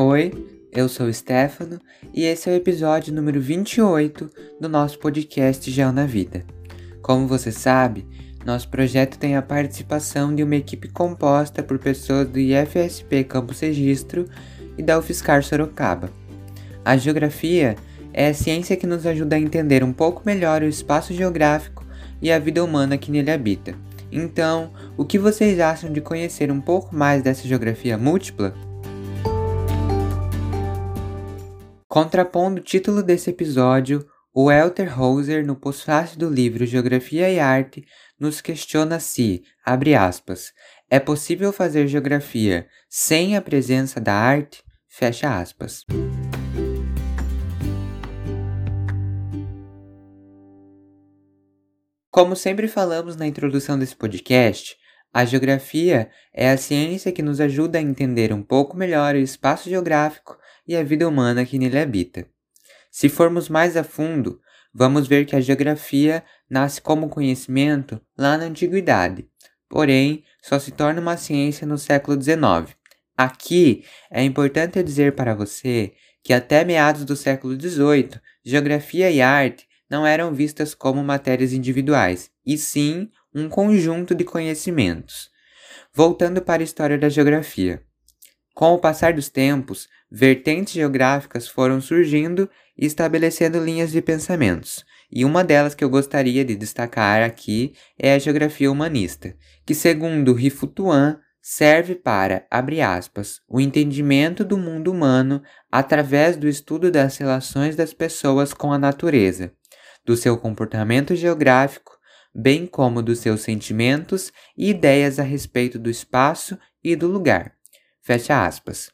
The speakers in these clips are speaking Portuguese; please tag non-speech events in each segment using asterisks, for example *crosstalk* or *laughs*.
Oi, eu sou o Stefano e esse é o episódio número 28 do nosso podcast Gel na Vida. Como você sabe, nosso projeto tem a participação de uma equipe composta por pessoas do IFSP Campus Registro e da UFSCar Sorocaba. A geografia é a ciência que nos ajuda a entender um pouco melhor o espaço geográfico e a vida humana que nele habita. Então, o que vocês acham de conhecer um pouco mais dessa geografia múltipla? Contrapondo o título desse episódio, o Elter Hauser, no pós-fácil do livro Geografia e Arte, nos questiona se, abre aspas, é possível fazer geografia sem a presença da arte? Fecha aspas. Como sempre falamos na introdução desse podcast, a geografia é a ciência que nos ajuda a entender um pouco melhor o espaço geográfico e a vida humana que nele habita. Se formos mais a fundo, vamos ver que a geografia nasce como conhecimento lá na antiguidade, porém só se torna uma ciência no século XIX. Aqui é importante dizer para você que até meados do século XVIII, geografia e arte não eram vistas como matérias individuais, e sim um conjunto de conhecimentos. Voltando para a história da geografia. Com o passar dos tempos, vertentes geográficas foram surgindo e estabelecendo linhas de pensamentos, e uma delas que eu gostaria de destacar aqui é a geografia humanista, que, segundo Rifutuan, serve para, abre aspas, o entendimento do mundo humano através do estudo das relações das pessoas com a natureza, do seu comportamento geográfico, bem como dos seus sentimentos e ideias a respeito do espaço e do lugar. Fecha aspas.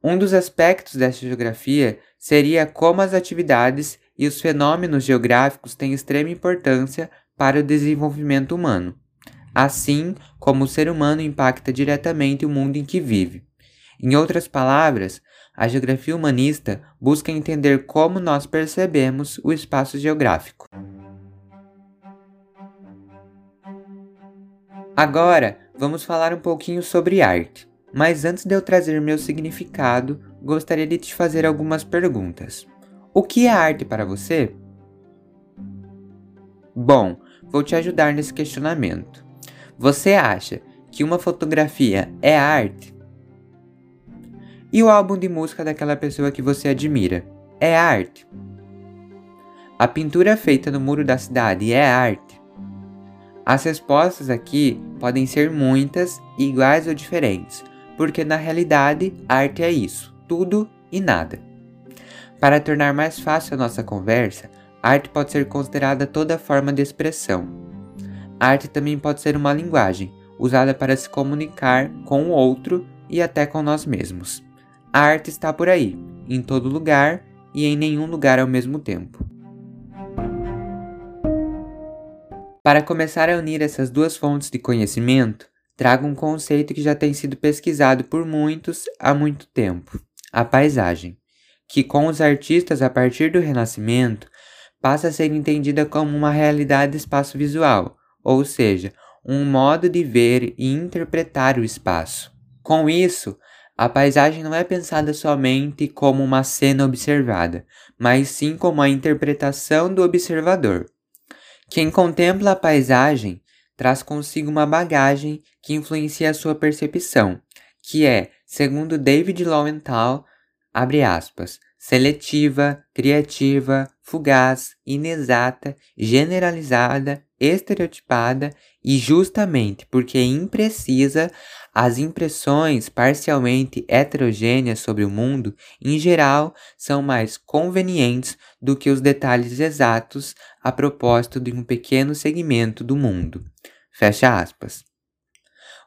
Um dos aspectos desta geografia seria como as atividades e os fenômenos geográficos têm extrema importância para o desenvolvimento humano, assim como o ser humano impacta diretamente o mundo em que vive. Em outras palavras, a geografia humanista busca entender como nós percebemos o espaço geográfico. Agora, vamos falar um pouquinho sobre arte. Mas antes de eu trazer meu significado, gostaria de te fazer algumas perguntas. O que é arte para você? Bom, vou te ajudar nesse questionamento. Você acha que uma fotografia é arte? E o álbum de música daquela pessoa que você admira é arte? A pintura feita no muro da cidade é arte? As respostas aqui podem ser muitas, iguais ou diferentes, porque na realidade arte é isso, tudo e nada. Para tornar mais fácil a nossa conversa, arte pode ser considerada toda forma de expressão. arte também pode ser uma linguagem, usada para se comunicar com o outro e até com nós mesmos. A arte está por aí, em todo lugar e em nenhum lugar ao mesmo tempo. Para começar a unir essas duas fontes de conhecimento, trago um conceito que já tem sido pesquisado por muitos há muito tempo: a paisagem, que com os artistas a partir do Renascimento passa a ser entendida como uma realidade espaço-visual, ou seja, um modo de ver e interpretar o espaço. Com isso, a paisagem não é pensada somente como uma cena observada, mas sim como a interpretação do observador. Quem contempla a paisagem traz consigo uma bagagem que influencia a sua percepção, que é, segundo David Lowenthal, abre aspas, seletiva, criativa, fugaz, inexata, generalizada, estereotipada e justamente porque imprecisa, as impressões parcialmente heterogêneas sobre o mundo, em geral, são mais convenientes do que os detalhes exatos a propósito de um pequeno segmento do mundo. Fecha aspas.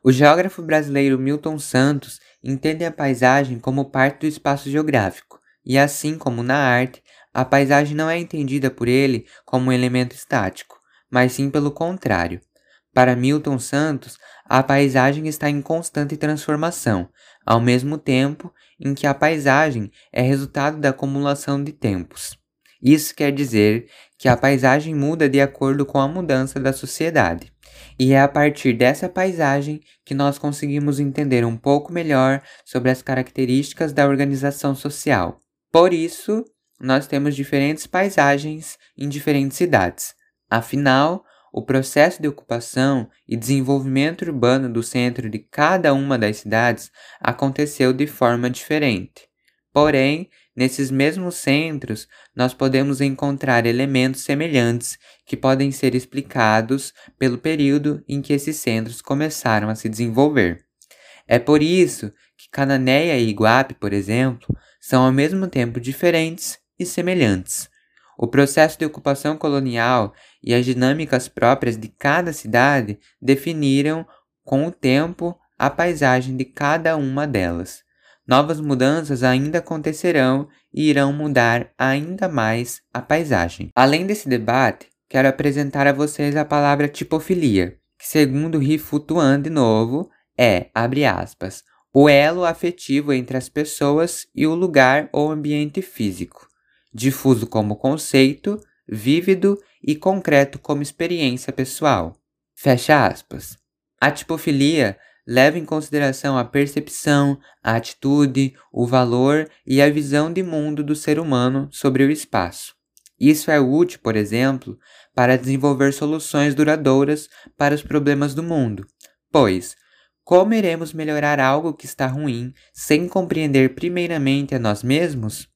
O geógrafo brasileiro Milton Santos entende a paisagem como parte do espaço geográfico, e assim como na arte, a paisagem não é entendida por ele como um elemento estático, mas sim pelo contrário. Para Milton Santos, a paisagem está em constante transformação, ao mesmo tempo em que a paisagem é resultado da acumulação de tempos. Isso quer dizer que a paisagem muda de acordo com a mudança da sociedade. E é a partir dessa paisagem que nós conseguimos entender um pouco melhor sobre as características da organização social. Por isso, nós temos diferentes paisagens em diferentes cidades. Afinal, o processo de ocupação e desenvolvimento urbano do centro de cada uma das cidades aconteceu de forma diferente. Porém, nesses mesmos centros, nós podemos encontrar elementos semelhantes que podem ser explicados pelo período em que esses centros começaram a se desenvolver. É por isso que Cananéia e Iguape, por exemplo, são ao mesmo tempo diferentes e semelhantes. O processo de ocupação colonial e as dinâmicas próprias de cada cidade definiram, com o tempo, a paisagem de cada uma delas. Novas mudanças ainda acontecerão e irão mudar ainda mais a paisagem. Além desse debate, quero apresentar a vocês a palavra tipofilia, que segundo Rifutuan de novo, é, abre aspas, o elo afetivo entre as pessoas e o lugar ou ambiente físico, difuso como conceito, vívido e concreto como experiência pessoal. Fecha aspas. A tipofilia leva em consideração a percepção, a atitude, o valor e a visão de mundo do ser humano sobre o espaço. Isso é útil, por exemplo, para desenvolver soluções duradouras para os problemas do mundo, pois como iremos melhorar algo que está ruim sem compreender primeiramente a nós mesmos?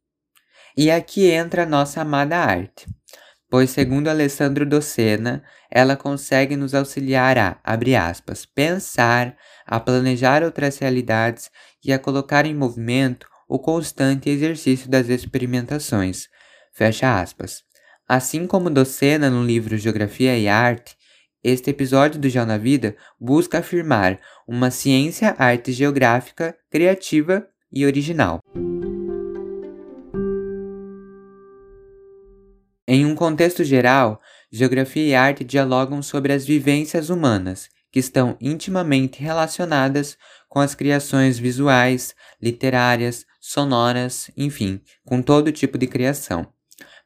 E aqui entra a nossa amada arte pois, segundo Alessandro Docena, ela consegue nos auxiliar a, abre aspas, pensar, a planejar outras realidades e a colocar em movimento o constante exercício das experimentações. Fecha aspas. Assim como Docena no livro Geografia e Arte, este episódio do Já na Vida busca afirmar uma ciência-arte geográfica criativa e original. Em um contexto geral, geografia e arte dialogam sobre as vivências humanas, que estão intimamente relacionadas com as criações visuais, literárias, sonoras, enfim, com todo tipo de criação.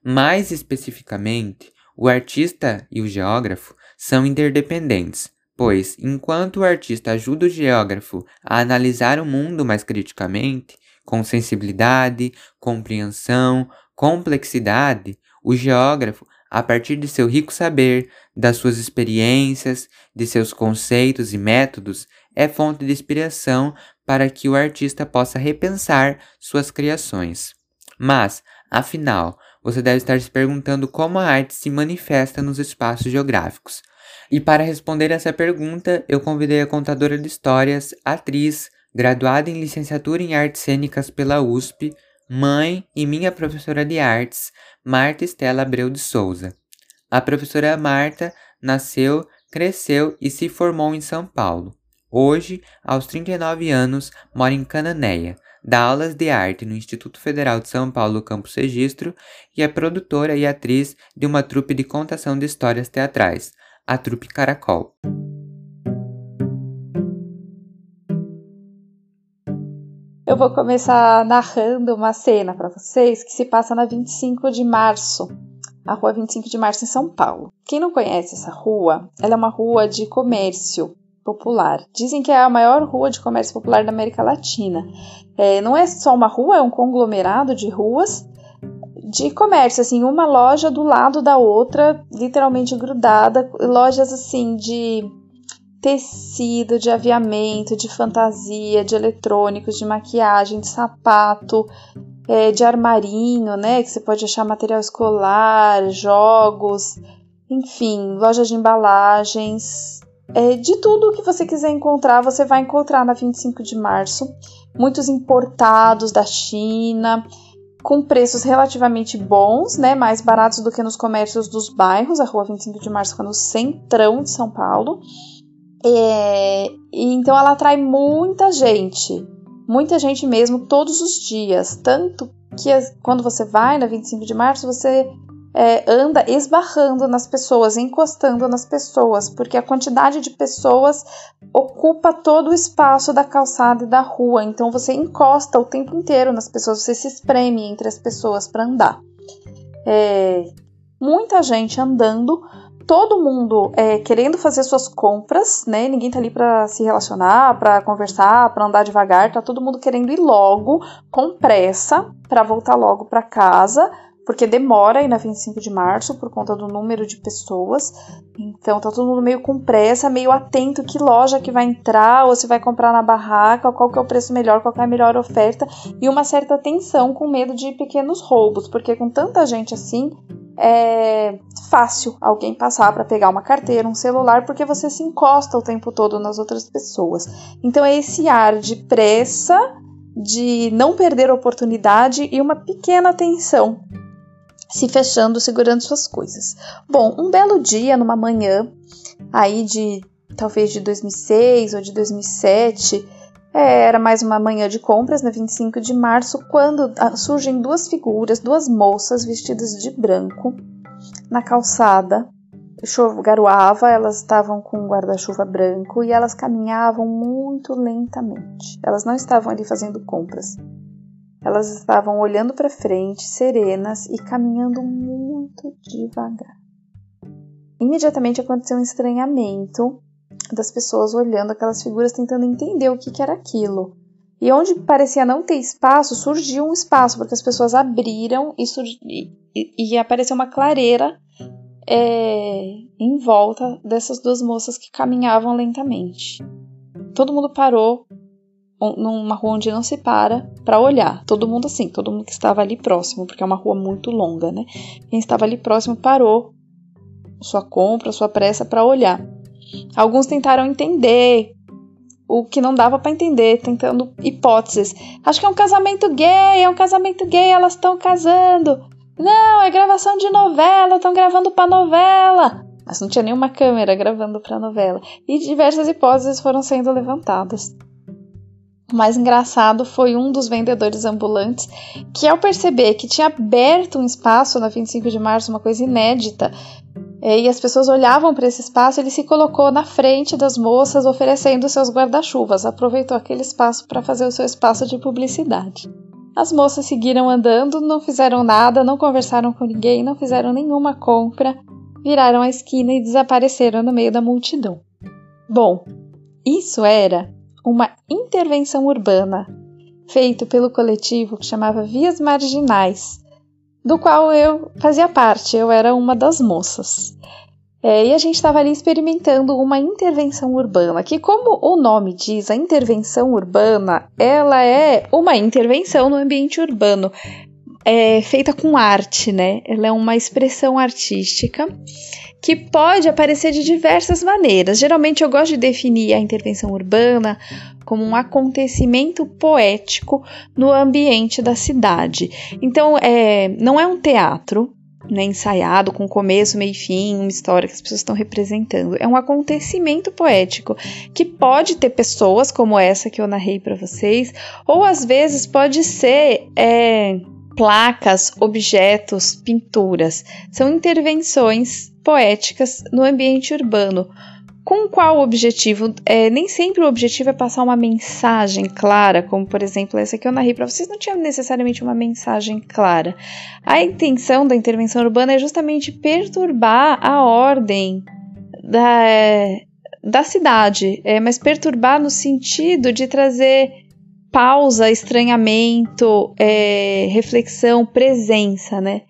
Mais especificamente, o artista e o geógrafo são interdependentes, pois, enquanto o artista ajuda o geógrafo a analisar o mundo mais criticamente, com sensibilidade, compreensão, complexidade, o geógrafo, a partir de seu rico saber, das suas experiências, de seus conceitos e métodos, é fonte de inspiração para que o artista possa repensar suas criações. Mas, afinal, você deve estar se perguntando como a arte se manifesta nos espaços geográficos. E para responder essa pergunta, eu convidei a contadora de histórias, atriz, graduada em licenciatura em artes cênicas pela USP, mãe e minha professora de artes, Marta Estela Abreu de Souza. A professora Marta nasceu, cresceu e se formou em São Paulo. Hoje, aos 39 anos, mora em Cananéia, dá aulas de arte no Instituto Federal de São Paulo, Campus Registro, e é produtora e atriz de uma trupe de contação de histórias teatrais, a Trupe Caracol. Eu vou começar narrando uma cena para vocês que se passa na 25 de março, a rua 25 de março em São Paulo. Quem não conhece essa rua, ela é uma rua de comércio popular. Dizem que é a maior rua de comércio popular da América Latina. É, não é só uma rua, é um conglomerado de ruas de comércio, assim, uma loja do lado da outra, literalmente grudada, lojas assim de tecido, de aviamento, de fantasia, de eletrônicos, de maquiagem, de sapato, é, de armarinho, né? Que você pode achar material escolar, jogos, enfim, loja de embalagens. É, de tudo que você quiser encontrar, você vai encontrar na 25 de março. Muitos importados da China, com preços relativamente bons, né? Mais baratos do que nos comércios dos bairros. A rua 25 de março fica no centrão de São Paulo. É, então ela atrai muita gente, muita gente mesmo todos os dias. Tanto que quando você vai na 25 de março, você é, anda esbarrando nas pessoas, encostando nas pessoas, porque a quantidade de pessoas ocupa todo o espaço da calçada e da rua. Então você encosta o tempo inteiro nas pessoas, você se espreme entre as pessoas para andar. É, muita gente andando todo mundo é, querendo fazer suas compras, né? Ninguém tá ali para se relacionar, para conversar, para andar devagar, tá todo mundo querendo ir logo, com pressa, para voltar logo para casa, porque demora aí na 25 de março por conta do número de pessoas. Então tá todo mundo meio com pressa, meio atento que loja que vai entrar ou se vai comprar na barraca, qual que é o preço melhor, qual que é a melhor oferta e uma certa tensão com medo de pequenos roubos, porque com tanta gente assim, é fácil alguém passar para pegar uma carteira, um celular, porque você se encosta o tempo todo nas outras pessoas. Então é esse ar de pressa, de não perder oportunidade e uma pequena tensão se fechando, segurando suas coisas. Bom, um belo dia, numa manhã, aí de talvez de 2006 ou de 2007, é, era mais uma manhã de compras, na 25 de março, quando ah, surgem duas figuras, duas moças vestidas de branco na calçada. Garoava, elas estavam com um guarda-chuva branco e elas caminhavam muito lentamente. Elas não estavam ali fazendo compras. Elas estavam olhando para frente, serenas e caminhando muito devagar. Imediatamente aconteceu um estranhamento das pessoas olhando aquelas figuras, tentando entender o que, que era aquilo. E onde parecia não ter espaço, surgiu um espaço, porque as pessoas abriram e, e, e apareceu uma clareira é, em volta dessas duas moças que caminhavam lentamente. Todo mundo parou numa rua onde não se para para olhar. Todo mundo assim, todo mundo que estava ali próximo, porque é uma rua muito longa, né? Quem estava ali próximo parou sua compra, sua pressa para olhar. Alguns tentaram entender o que não dava para entender, tentando hipóteses. Acho que é um casamento gay, é um casamento gay, elas estão casando. Não, é gravação de novela, estão gravando para novela. Mas não tinha nenhuma câmera gravando para novela. E diversas hipóteses foram sendo levantadas. O mais engraçado foi um dos vendedores ambulantes que, ao perceber que tinha aberto um espaço na 25 de março, uma coisa inédita, é, e as pessoas olhavam para esse espaço, ele se colocou na frente das moças oferecendo seus guarda-chuvas, aproveitou aquele espaço para fazer o seu espaço de publicidade. As moças seguiram andando, não fizeram nada, não conversaram com ninguém, não fizeram nenhuma compra, viraram a esquina e desapareceram no meio da multidão. Bom, isso era uma intervenção urbana feito pelo coletivo que chamava Vias Marginais, do qual eu fazia parte, eu era uma das moças. É, e a gente estava ali experimentando uma intervenção urbana, que como o nome diz, a intervenção urbana, ela é uma intervenção no ambiente urbano, é, feita com arte, né? Ela é uma expressão artística que pode aparecer de diversas maneiras. Geralmente eu gosto de definir a intervenção urbana como um acontecimento poético no ambiente da cidade. Então, é, não é um teatro, né, ensaiado com começo, meio e fim, uma história que as pessoas estão representando. É um acontecimento poético que pode ter pessoas como essa que eu narrei para vocês, ou às vezes pode ser é, placas, objetos, pinturas. São intervenções poéticas no ambiente urbano. Com qual objetivo? É, nem sempre o objetivo é passar uma mensagem clara, como por exemplo essa que eu narrei para vocês, não tinha necessariamente uma mensagem clara. A intenção da intervenção urbana é justamente perturbar a ordem da, da cidade, é, mas perturbar no sentido de trazer pausa, estranhamento, é, reflexão, presença, né?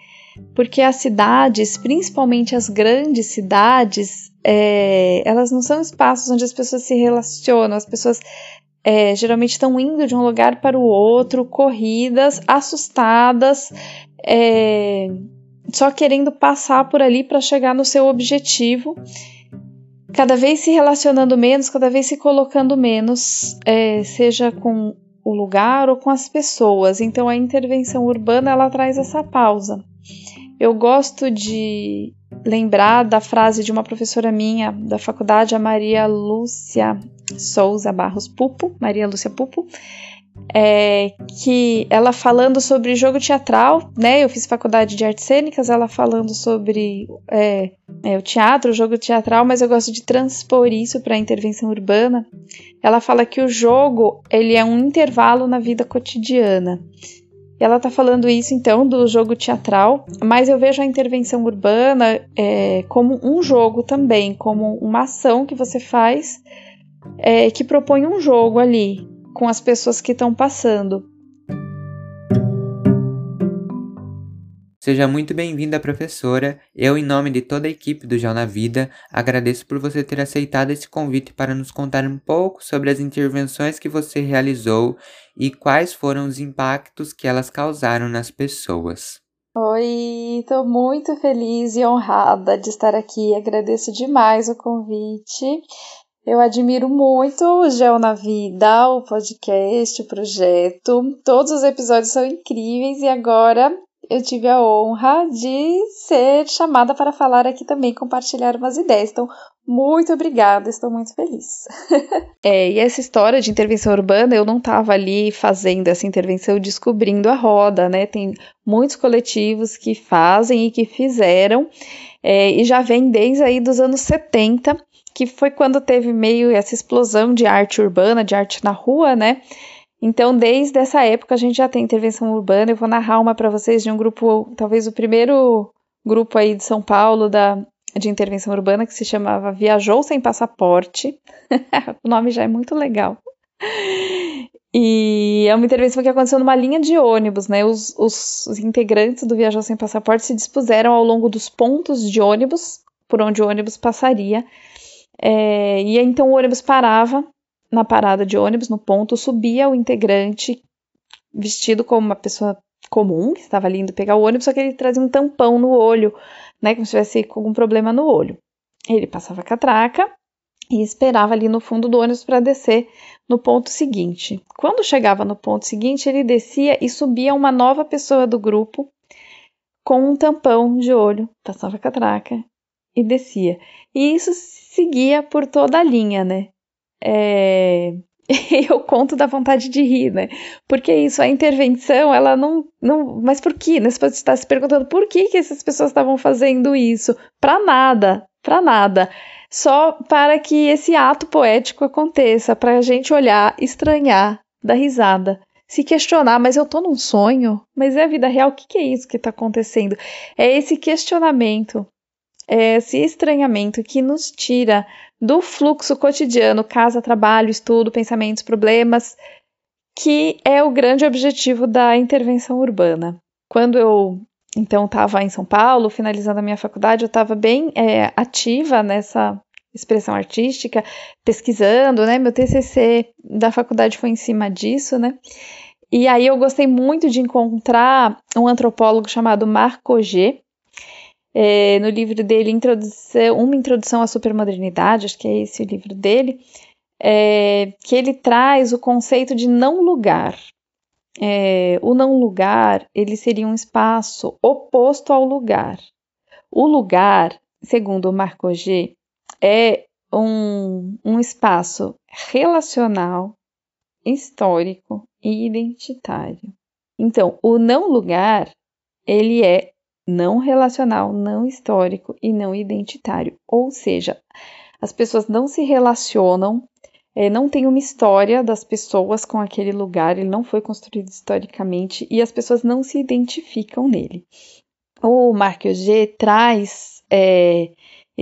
Porque as cidades, principalmente as grandes cidades, é, elas não são espaços onde as pessoas se relacionam, as pessoas é, geralmente estão indo de um lugar para o outro, corridas, assustadas, é, só querendo passar por ali para chegar no seu objetivo cada vez se relacionando menos, cada vez se colocando menos, é, seja com o lugar ou com as pessoas. Então a intervenção urbana ela traz essa pausa. Eu gosto de lembrar da frase de uma professora minha da faculdade, a Maria Lúcia Souza Barros Pupo, Maria Lúcia Pupo, é, que ela falando sobre jogo teatral, né? Eu fiz faculdade de artes cênicas, ela falando sobre é, é, o teatro, o jogo teatral, mas eu gosto de transpor isso para a intervenção urbana. Ela fala que o jogo ele é um intervalo na vida cotidiana. ela está falando isso então do jogo teatral, mas eu vejo a intervenção urbana é, como um jogo também, como uma ação que você faz é, que propõe um jogo ali com as pessoas que estão passando. Seja muito bem-vinda, professora. Eu, em nome de toda a equipe do Jornal na Vida, agradeço por você ter aceitado esse convite para nos contar um pouco sobre as intervenções que você realizou e quais foram os impactos que elas causaram nas pessoas. Oi, estou muito feliz e honrada de estar aqui. Agradeço demais o convite. Eu admiro muito o Gel na Vida, o podcast, o projeto. Todos os episódios são incríveis e agora eu tive a honra de ser chamada para falar aqui também, compartilhar umas ideias. Então, muito obrigada, estou muito feliz. *laughs* é, e essa história de intervenção urbana, eu não estava ali fazendo essa intervenção descobrindo a roda, né? Tem muitos coletivos que fazem e que fizeram, é, e já vem desde aí dos anos 70, que foi quando teve meio essa explosão de arte urbana, de arte na rua, né? Então, desde essa época, a gente já tem intervenção urbana. Eu vou narrar uma para vocês de um grupo, talvez o primeiro grupo aí de São Paulo da, de intervenção urbana, que se chamava Viajou Sem Passaporte. *laughs* o nome já é muito legal. E é uma intervenção que aconteceu numa linha de ônibus, né? Os, os, os integrantes do Viajou Sem Passaporte se dispuseram ao longo dos pontos de ônibus, por onde o ônibus passaria. É, e então o ônibus parava na parada de ônibus, no ponto, subia o integrante vestido como uma pessoa comum, que estava ali indo pegar o ônibus, só que ele trazia um tampão no olho, né, como se tivesse algum problema no olho. Ele passava a catraca e esperava ali no fundo do ônibus para descer no ponto seguinte. Quando chegava no ponto seguinte, ele descia e subia uma nova pessoa do grupo com um tampão de olho, passava a catraca e descia. E isso seguia por toda a linha, né? é, *laughs* eu conto da vontade de rir, né? Porque isso, a intervenção, ela não. não mas por quê? Né? Você pode estar se perguntando por que, que essas pessoas estavam fazendo isso? Para nada, para nada. Só para que esse ato poético aconteça, para a gente olhar, estranhar, dar risada, se questionar, mas eu tô num sonho? Mas é a vida real? O que, que é isso que está acontecendo? É esse questionamento, esse estranhamento que nos tira do fluxo cotidiano, casa, trabalho, estudo, pensamentos, problemas, que é o grande objetivo da intervenção urbana. Quando eu então estava em São Paulo, finalizando a minha faculdade, eu estava bem é, ativa nessa expressão artística, pesquisando, né? Meu TCC da faculdade foi em cima disso, né? E aí eu gostei muito de encontrar um antropólogo chamado Marco G, é, no livro dele, introdução, Uma Introdução à Supermodernidade, acho que é esse o livro dele, é, que ele traz o conceito de não lugar. É, o não lugar, ele seria um espaço oposto ao lugar. O lugar, segundo Marco G, é um, um espaço relacional, histórico e identitário. Então, o não lugar, ele é não relacional, não histórico e não identitário. Ou seja, as pessoas não se relacionam, é, não tem uma história das pessoas com aquele lugar, ele não foi construído historicamente e as pessoas não se identificam nele. O Mark G traz é,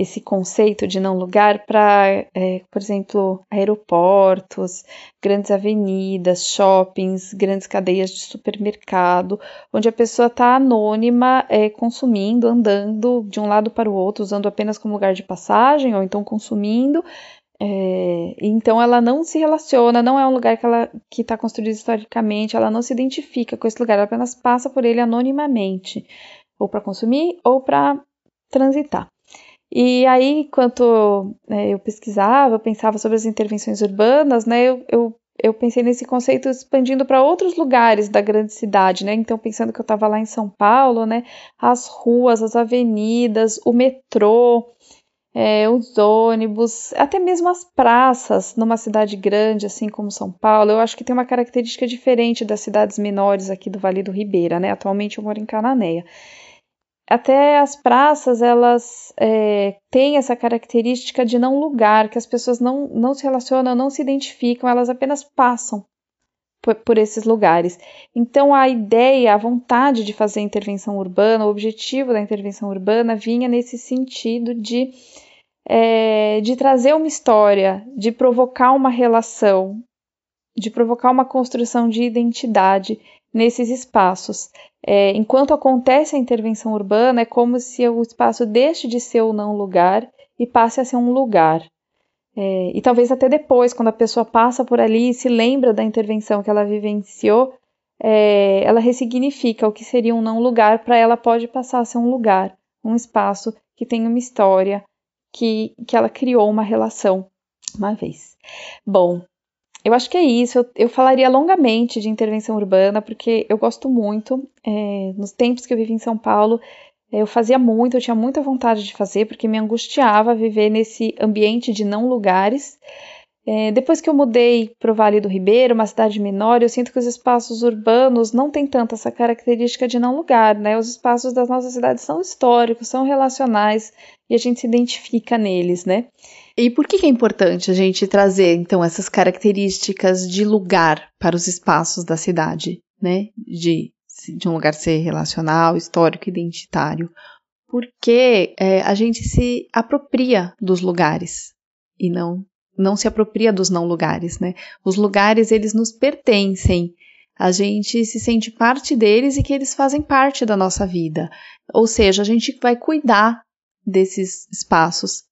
esse conceito de não lugar para, é, por exemplo, aeroportos, grandes avenidas, shoppings, grandes cadeias de supermercado, onde a pessoa está anônima, é, consumindo, andando de um lado para o outro, usando apenas como lugar de passagem, ou então consumindo. É, então ela não se relaciona, não é um lugar que ela que está construído historicamente, ela não se identifica com esse lugar, ela apenas passa por ele anonimamente, ou para consumir ou para transitar. E aí, enquanto né, eu pesquisava, eu pensava sobre as intervenções urbanas, né, eu, eu, eu pensei nesse conceito expandindo para outros lugares da grande cidade, né? Então, pensando que eu estava lá em São Paulo, né, as ruas, as avenidas, o metrô, é, os ônibus, até mesmo as praças numa cidade grande, assim como São Paulo, eu acho que tem uma característica diferente das cidades menores aqui do Vale do Ribeira, né? Atualmente eu moro em Cananéia até as praças elas é, têm essa característica de não lugar, que as pessoas não, não se relacionam, não se identificam, elas apenas passam por, por esses lugares. Então, a ideia, a vontade de fazer intervenção urbana, o objetivo da intervenção urbana vinha nesse sentido de, é, de trazer uma história, de provocar uma relação, de provocar uma construção de identidade nesses espaços. É, enquanto acontece a intervenção urbana, é como se o espaço deixe de ser o não lugar e passe a ser um lugar. É, e talvez até depois, quando a pessoa passa por ali e se lembra da intervenção que ela vivenciou, é, ela ressignifica o que seria um não lugar, para ela pode passar a ser um lugar, um espaço que tem uma história, que, que ela criou uma relação uma vez. Bom, eu acho que é isso. Eu, eu falaria longamente de intervenção urbana, porque eu gosto muito. É, nos tempos que eu vivi em São Paulo, eu fazia muito, eu tinha muita vontade de fazer, porque me angustiava viver nesse ambiente de não lugares. É, depois que eu mudei para o Vale do Ribeiro, uma cidade menor, eu sinto que os espaços urbanos não têm tanto essa característica de não lugar, né? Os espaços das nossas cidades são históricos, são relacionais e a gente se identifica neles, né? E por que, é importante a gente trazer, então, essas características de lugar para os espaços da cidade, né? De de um lugar ser relacional, histórico, identitário, porque é, a gente se apropria dos lugares e não não se apropria dos não lugares, né? Os lugares eles nos pertencem. A gente se sente parte deles e que eles fazem parte da nossa vida. Ou seja, a gente vai cuidar desses espaços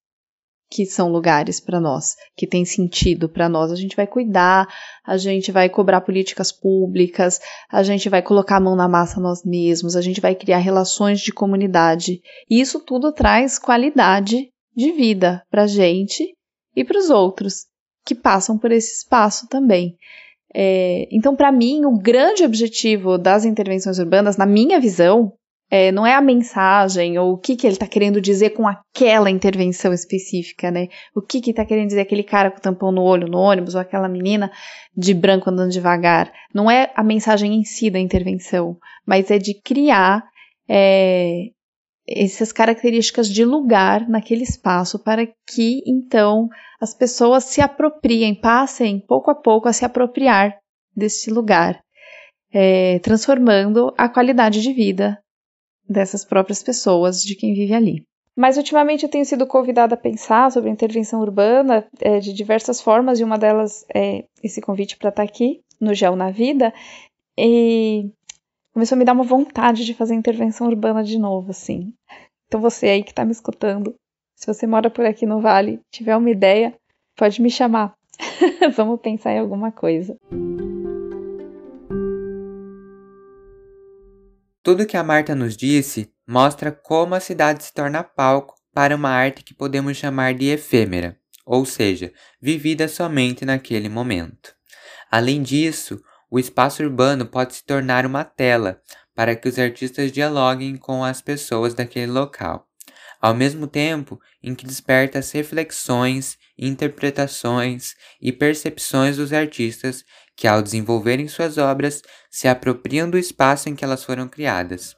que são lugares para nós, que tem sentido para nós. A gente vai cuidar, a gente vai cobrar políticas públicas, a gente vai colocar a mão na massa nós mesmos, a gente vai criar relações de comunidade. E isso tudo traz qualidade de vida para a gente e para os outros que passam por esse espaço também. É, então, para mim, o grande objetivo das intervenções urbanas, na minha visão, é, não é a mensagem ou o que, que ele está querendo dizer com aquela intervenção específica, né? O que que está querendo dizer aquele cara com o tampão no olho no ônibus ou aquela menina de branco andando devagar. Não é a mensagem em si da intervenção, mas é de criar é, essas características de lugar naquele espaço para que então as pessoas se apropriem, passem pouco a pouco a se apropriar desse lugar, é, transformando a qualidade de vida dessas próprias pessoas, de quem vive ali. Mas ultimamente eu tenho sido convidada a pensar sobre intervenção urbana é, de diversas formas, e uma delas é esse convite para estar tá aqui no Gel na Vida. E começou a me dar uma vontade de fazer intervenção urbana de novo, assim. Então você aí que está me escutando, se você mora por aqui no Vale, tiver uma ideia, pode me chamar. *laughs* Vamos pensar em alguma coisa. Tudo que a Marta nos disse mostra como a cidade se torna palco para uma arte que podemos chamar de efêmera, ou seja, vivida somente naquele momento. Além disso, o espaço urbano pode se tornar uma tela para que os artistas dialoguem com as pessoas daquele local, ao mesmo tempo em que desperta as reflexões, interpretações e percepções dos artistas que, ao desenvolverem suas obras, se apropriam do espaço em que elas foram criadas.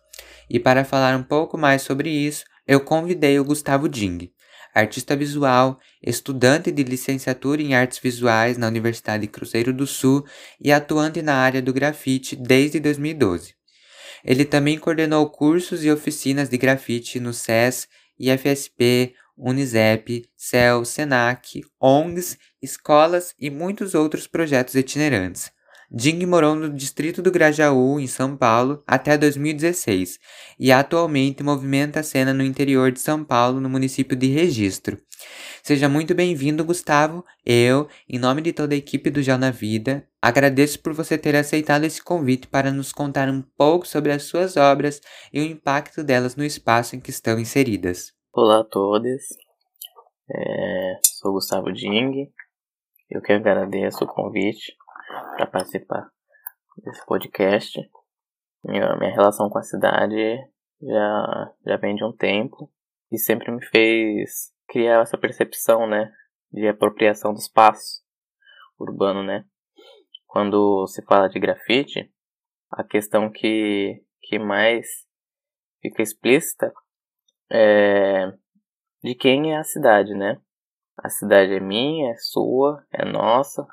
E para falar um pouco mais sobre isso, eu convidei o Gustavo Ding, artista visual, estudante de licenciatura em artes visuais na Universidade Cruzeiro do Sul e atuante na área do grafite desde 2012. Ele também coordenou cursos e oficinas de grafite no SES, IFSP, Unisep, CEL, SENAC, ONGs, escolas e muitos outros projetos itinerantes. Ding morou no distrito do Grajaú, em São Paulo, até 2016 e atualmente movimenta a cena no interior de São Paulo, no município de Registro. Seja muito bem-vindo, Gustavo. Eu, em nome de toda a equipe do Já na Vida, agradeço por você ter aceitado esse convite para nos contar um pouco sobre as suas obras e o impacto delas no espaço em que estão inseridas. Olá a todos, é, sou Gustavo Ding, eu que agradeço o convite para participar desse podcast. Minha, minha relação com a cidade já, já vem de um tempo e sempre me fez criar essa percepção, né, de apropriação do espaço urbano, né. Quando se fala de grafite, a questão que, que mais fica explícita é, de quem é a cidade, né? A cidade é minha, é sua, é nossa,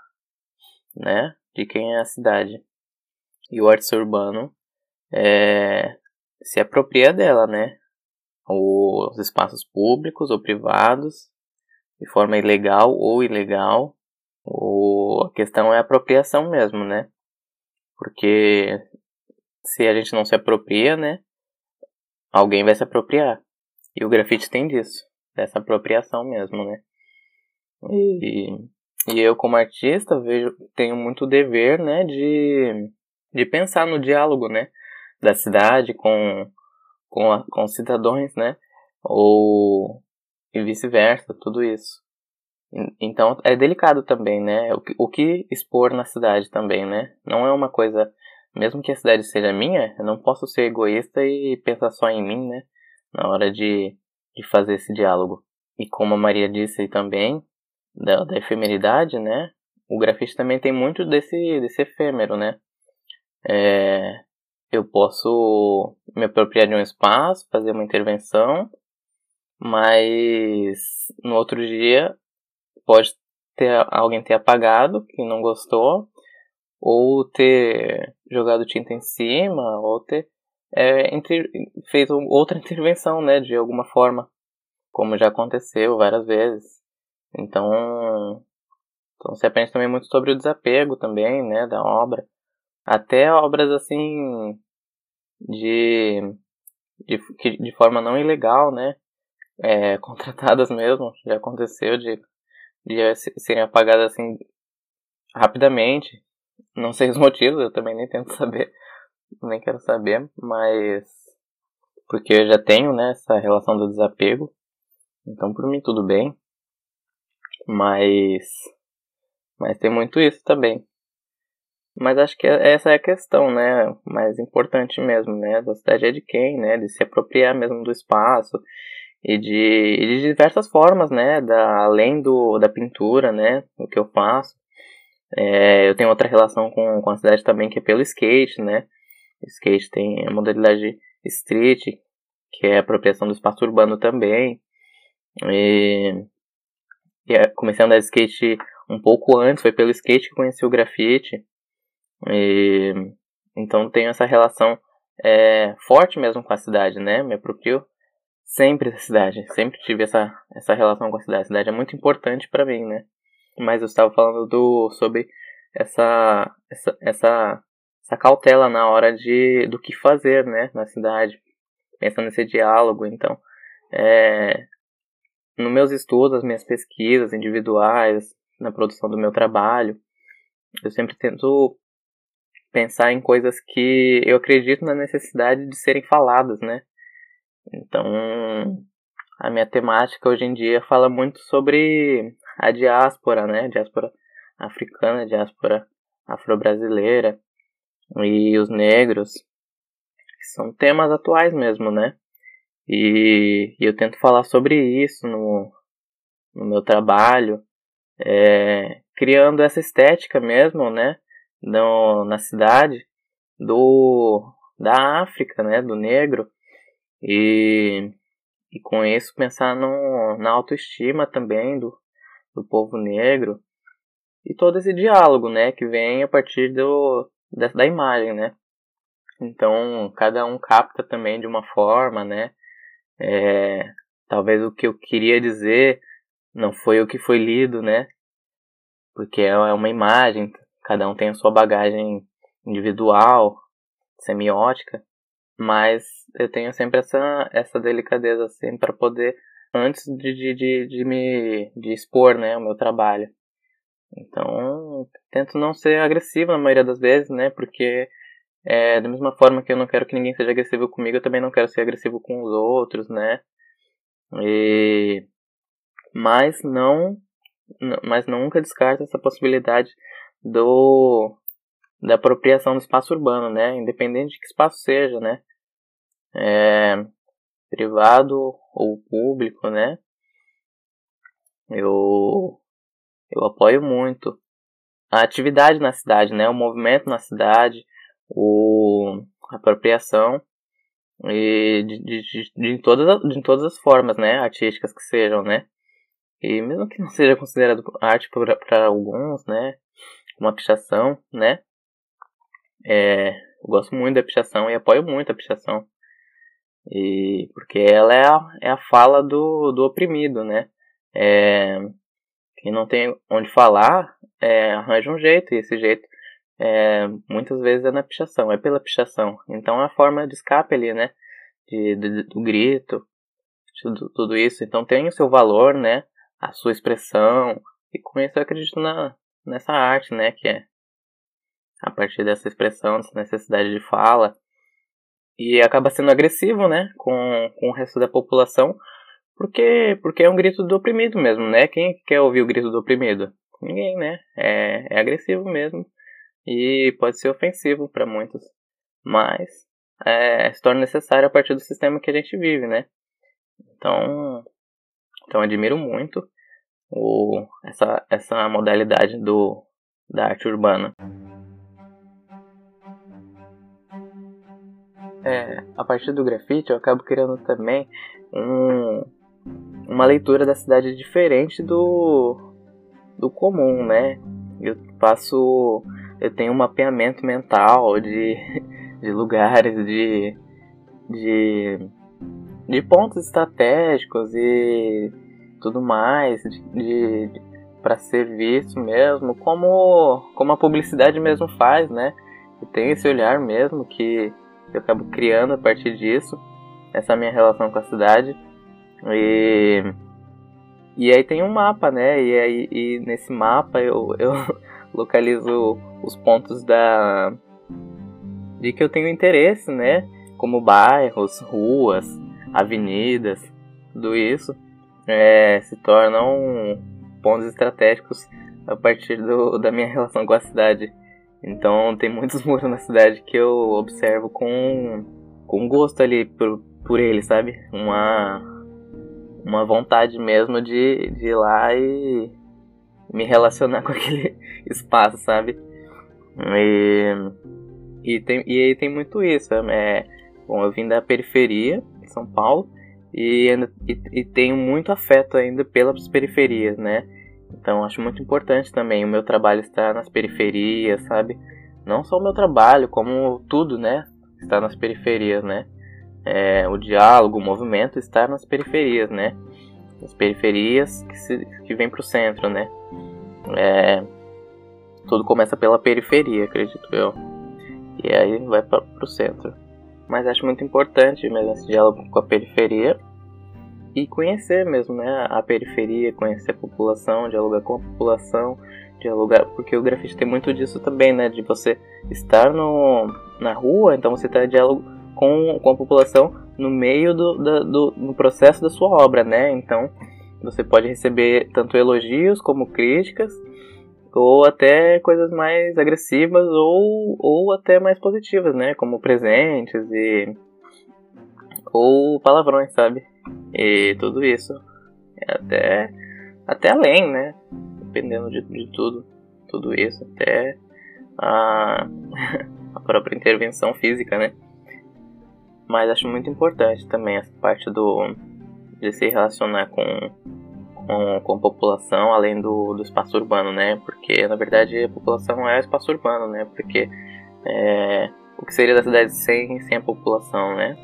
né? de quem é a cidade. E o artista urbano é, se apropria dela, né? Os espaços públicos ou privados, de forma ilegal ou ilegal. O, a questão é a apropriação mesmo, né? Porque se a gente não se apropria, né? Alguém vai se apropriar. E o grafite tem disso, dessa apropriação mesmo, né? E, e eu como artista vejo tenho muito dever, né, de, de pensar no diálogo, né, da cidade com com, a, com os cidadãos, né, ou e vice-versa, tudo isso. Então é delicado também, né? O que, o que expor na cidade também, né? Não é uma coisa, mesmo que a cidade seja minha, eu não posso ser egoísta e pensar só em mim, né? na hora de, de fazer esse diálogo. E como a Maria disse também, da, da efemeridade, né? O grafite também tem muito desse, desse efêmero, né? É, eu posso me apropriar de um espaço, fazer uma intervenção, mas no outro dia pode ter alguém ter apagado que não gostou, ou ter jogado tinta em cima, ou ter é, entre, feito outra *laughs* intervenção, né, de alguma forma, como já aconteceu várias vezes. Então, então se aprende também muito sobre o desapego também, né, da obra. Até obras assim de de, de forma não ilegal, né, é, *laughs* contratadas mesmo, já aconteceu de, de serem apagadas assim rapidamente. Não sei os *laughs* motivos, eu também nem tento saber nem quero saber, mas porque eu já tenho né, essa relação do desapego, então por mim tudo bem, mas mas tem muito isso também. Mas acho que essa é a questão, né, mais importante mesmo, né, da cidade é de quem, né, de se apropriar mesmo do espaço e de, e de diversas formas, né, da, além do, da pintura, né, o que eu faço. É, eu tenho outra relação com, com a cidade também que é pelo skate, né, skate tem a modalidade street, que é a apropriação do espaço urbano também. E comecei a andar de skate um pouco antes, foi pelo skate que conheci o grafite. E, então tenho essa relação é, forte mesmo com a cidade, né? Me aproprio sempre da cidade, sempre tive essa, essa relação com a cidade. A cidade é muito importante para mim, né? Mas eu estava falando do, sobre essa, essa, essa essa cautela na hora de do que fazer, né, na cidade, pensando nesse diálogo. Então, é, nos meus estudos, as minhas pesquisas individuais, na produção do meu trabalho, eu sempre tento pensar em coisas que eu acredito na necessidade de serem faladas, né? Então, a minha temática hoje em dia fala muito sobre a diáspora, né? Diáspora africana, diáspora afro-brasileira e os negros, são temas atuais mesmo, né? E, eu tento falar sobre isso no, no meu trabalho, é, criando essa estética mesmo, né? No, na cidade do da África, né? Do negro e, e com isso pensar no, na autoestima também do, do povo negro e todo esse diálogo, né? Que vem a partir do, da, da imagem, né? Então, cada um capta também de uma forma, né? É, talvez o que eu queria dizer não foi o que foi lido, né? Porque é, é uma imagem, cada um tem a sua bagagem individual, semiótica, mas eu tenho sempre essa, essa delicadeza assim para poder antes de, de, de, de me de expor, né, o meu trabalho. Então, tento não ser agressivo na maioria das vezes, né? Porque é, da mesma forma que eu não quero que ninguém seja agressivo comigo, eu também não quero ser agressivo com os outros, né? E mas não mas nunca descarta essa possibilidade do da apropriação do espaço urbano, né? Independente de que espaço seja, né? É, privado ou público, né? Eu eu apoio muito a atividade na cidade, né? O movimento na cidade, o, apropriação e de, de, de, de, todas, de todas as formas, né? Artísticas que sejam, né? E mesmo que não seja considerado arte para alguns, né? uma pichação, né? É, eu gosto muito da pichação e apoio muito a pichação. E, porque ela é a, é a fala do, do oprimido, né? É, quem não tem onde falar, é, arranja um jeito, e esse jeito é, muitas vezes é na pichação, é pela pichação. Então é a forma de escape ali, né? De, de do grito, de tudo isso. Então tem o seu valor, né? A sua expressão. E com isso eu acredito na, nessa arte, né? Que é a partir dessa expressão, dessa necessidade de fala. E acaba sendo agressivo, né? Com, com o resto da população. Porque, porque é um grito do oprimido mesmo, né? Quem quer ouvir o grito do oprimido? Ninguém, né? É, é agressivo mesmo e pode ser ofensivo para muitos, mas é, se torna necessário a partir do sistema que a gente vive, né? Então, então admiro muito o, essa, essa modalidade do, da arte urbana. É, a partir do grafite eu acabo criando também um, uma leitura da cidade diferente do, do comum, né? Eu passo eu tenho um mapeamento mental de, *laughs* de lugares, de, de, de pontos estratégicos e tudo mais, de, de para ser visto mesmo, como, como a publicidade mesmo faz, né? Eu tenho esse olhar mesmo que eu acabo criando a partir disso, essa minha relação com a cidade. E, e aí tem um mapa, né? E, aí, e nesse mapa eu, eu localizo os pontos da de que eu tenho interesse, né? Como bairros, ruas, avenidas, tudo isso é, se tornam pontos estratégicos a partir do, da minha *laughs* relação com a cidade. Então tem muitos *laughs* muros na cidade que eu observo com, com gosto ali por, por ele, sabe? Uma, uma vontade mesmo de, de ir lá e me relacionar *laughs* com aquele espaço, sabe? E, e, tem, e aí tem muito isso. É, bom, eu vim da periferia, de São Paulo, e, e, e tenho muito afeto ainda pelas periferias, né? Então acho muito importante também o meu trabalho estar nas periferias, sabe? Não só o meu trabalho, como tudo, né? Estar nas periferias, né? É, o diálogo, o movimento estar nas periferias, né? As periferias que, se, que vem para o centro, né? É, tudo começa pela periferia, acredito eu. E aí vai para o centro. Mas acho muito importante mesmo esse diálogo com a periferia e conhecer mesmo, né, a periferia, conhecer a população, dialogar com a população, dialogar, porque o grafite tem muito disso também, né, de você estar no, na rua, então você está em diálogo com, com a população no meio do, do, do processo da sua obra, né, então você pode receber tanto elogios como críticas, ou até coisas mais agressivas ou, ou até mais positivas, né? Como presentes e. ou palavrões, sabe? E tudo isso. Até, até além, né? Dependendo de, de tudo. Tudo isso. Até a, *laughs* a própria intervenção física, né? Mas acho muito importante também essa parte do de se relacionar com com, com a população além do, do espaço urbano, né? Porque na verdade a população é o espaço urbano, né? Porque é, o que seria da cidade sem, sem a população, né?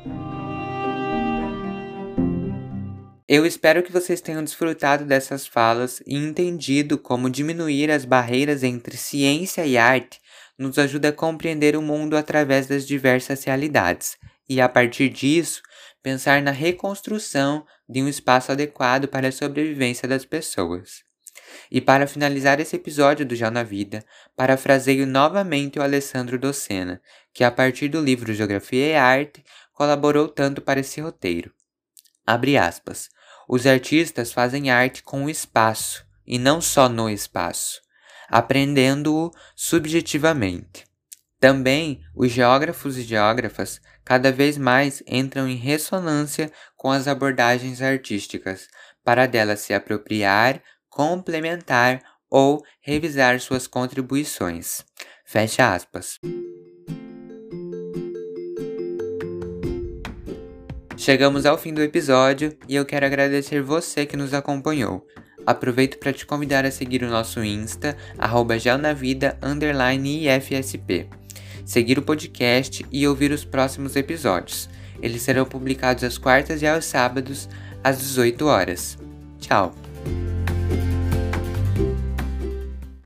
Eu espero que vocês tenham desfrutado dessas falas e entendido como diminuir as barreiras entre ciência e arte nos ajuda a compreender o mundo através das diversas realidades e, a partir disso, pensar na reconstrução de um espaço adequado para a sobrevivência das pessoas. E para finalizar esse episódio do Já na Vida, parafraseio novamente o Alessandro Docena, que a partir do livro Geografia e Arte colaborou tanto para esse roteiro. Abre aspas. Os artistas fazem arte com o espaço, e não só no espaço, aprendendo-o subjetivamente. Também os geógrafos e geógrafas cada vez mais entram em ressonância com as abordagens artísticas, para delas se apropriar, complementar ou revisar suas contribuições. Fecha aspas. Chegamos ao fim do episódio e eu quero agradecer você que nos acompanhou. aproveito para te convidar a seguir o nosso Insta, arroba. Seguir o podcast e ouvir os próximos episódios. Eles serão publicados às quartas e aos sábados, às 18 horas. Tchau!